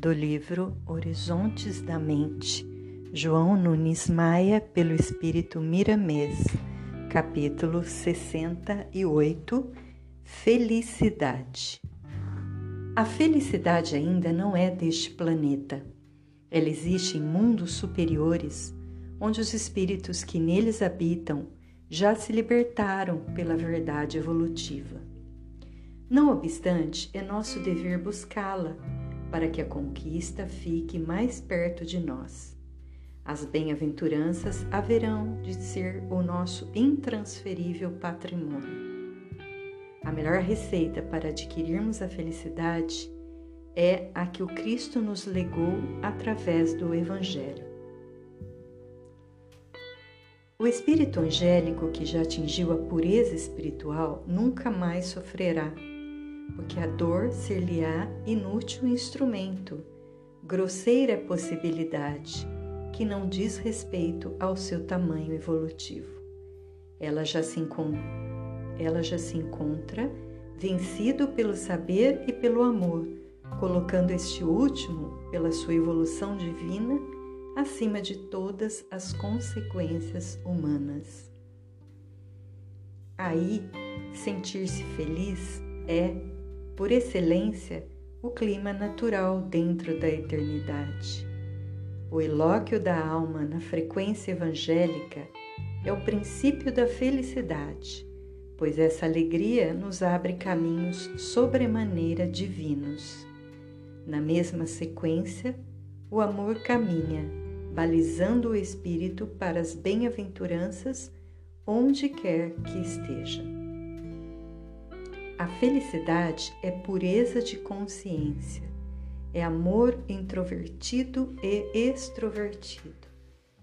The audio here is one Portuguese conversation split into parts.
do livro Horizontes da Mente, João Nunes Maia, pelo Espírito Miramês, capítulo 68 Felicidade. A felicidade ainda não é deste planeta. Ela existe em mundos superiores, onde os espíritos que neles habitam já se libertaram pela verdade evolutiva. Não obstante, é nosso dever buscá-la para que a conquista fique mais perto de nós. As bem-aventuranças haverão de ser o nosso intransferível patrimônio. A melhor receita para adquirirmos a felicidade é a que o Cristo nos legou através do Evangelho. O espírito angélico que já atingiu a pureza espiritual nunca mais sofrerá porque a dor ser-lhe-á inútil instrumento, grosseira possibilidade, que não diz respeito ao seu tamanho evolutivo. Ela já se, ela já se encontra vencido pelo saber e pelo amor, colocando este último, pela sua evolução divina, acima de todas as consequências humanas. Aí, sentir-se feliz é por excelência, o clima natural dentro da eternidade. O elóquio da alma na frequência evangélica é o princípio da felicidade, pois essa alegria nos abre caminhos sobremaneira divinos. Na mesma sequência, o amor caminha, balizando o espírito para as bem-aventuranças onde quer que esteja. A felicidade é pureza de consciência, é amor introvertido e extrovertido,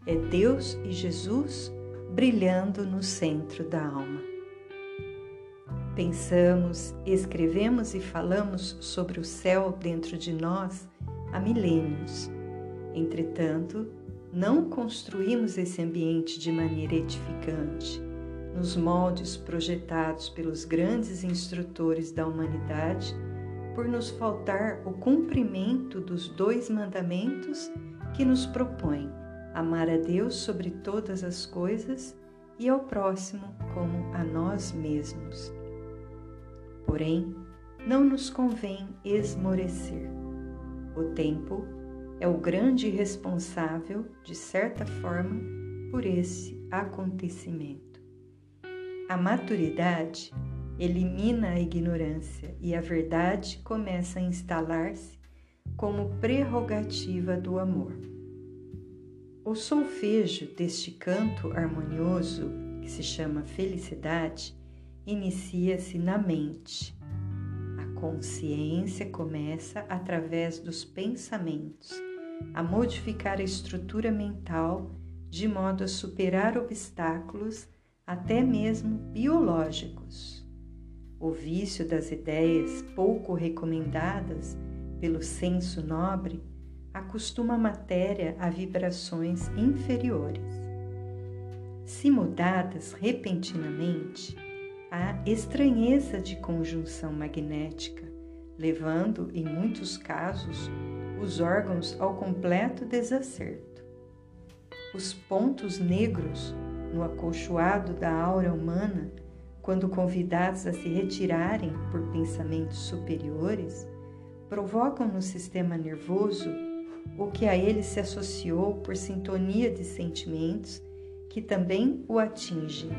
é Deus e Jesus brilhando no centro da alma. Pensamos, escrevemos e falamos sobre o céu dentro de nós há milênios. Entretanto, não construímos esse ambiente de maneira edificante nos moldes projetados pelos grandes instrutores da humanidade, por nos faltar o cumprimento dos dois mandamentos que nos propõem amar a Deus sobre todas as coisas e ao próximo como a nós mesmos. Porém, não nos convém esmorecer. O tempo é o grande responsável, de certa forma, por esse acontecimento. A maturidade elimina a ignorância e a verdade começa a instalar-se como prerrogativa do amor. O solfejo deste canto harmonioso, que se chama felicidade, inicia-se na mente. A consciência começa, através dos pensamentos, a modificar a estrutura mental de modo a superar obstáculos até mesmo biológicos. O vício das ideias pouco recomendadas pelo senso nobre acostuma a matéria a vibrações inferiores. Se mudadas repentinamente, há estranheza de conjunção magnética, levando, em muitos casos, os órgãos ao completo desacerto. Os pontos negros no acolchoado da aura humana, quando convidados a se retirarem por pensamentos superiores, provocam no sistema nervoso o que a ele se associou por sintonia de sentimentos que também o atinge,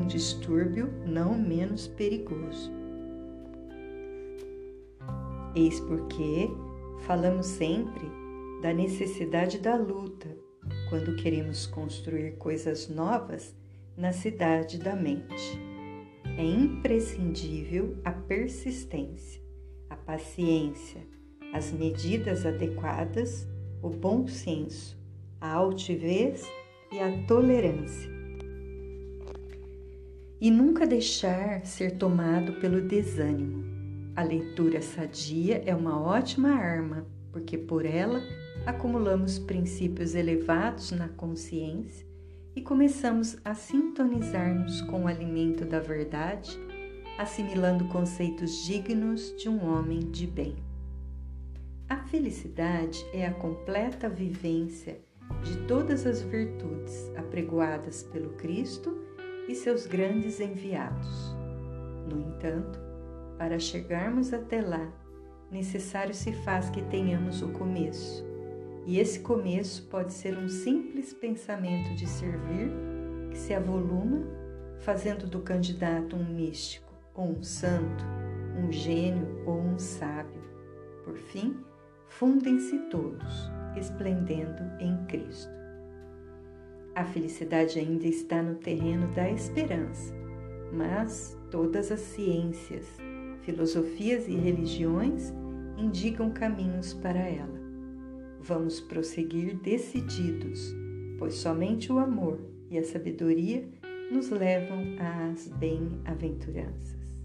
um distúrbio não menos perigoso. Eis porque falamos sempre da necessidade da luta quando queremos construir coisas novas na cidade da mente. É imprescindível a persistência, a paciência, as medidas adequadas, o bom senso, a altivez e a tolerância. E nunca deixar ser tomado pelo desânimo. A leitura sadia é uma ótima arma, porque por ela acumulamos princípios elevados na consciência e começamos a sintonizar-nos com o alimento da verdade, assimilando conceitos dignos de um homem de bem. A felicidade é a completa vivência de todas as virtudes apregoadas pelo Cristo e seus grandes enviados. No entanto, para chegarmos até lá, necessário se faz que tenhamos o começo. E esse começo pode ser um simples pensamento de servir que se avoluma, fazendo do candidato um místico ou um santo, um gênio ou um sábio. Por fim, fundem-se todos, esplendendo em Cristo. A felicidade ainda está no terreno da esperança, mas todas as ciências, filosofias e religiões indicam caminhos para ela. Vamos prosseguir decididos, pois somente o amor e a sabedoria nos levam às bem-aventuranças.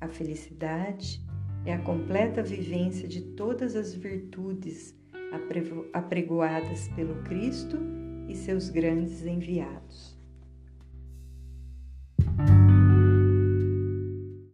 A felicidade é a completa vivência de todas as virtudes apregoadas pelo Cristo e seus grandes enviados.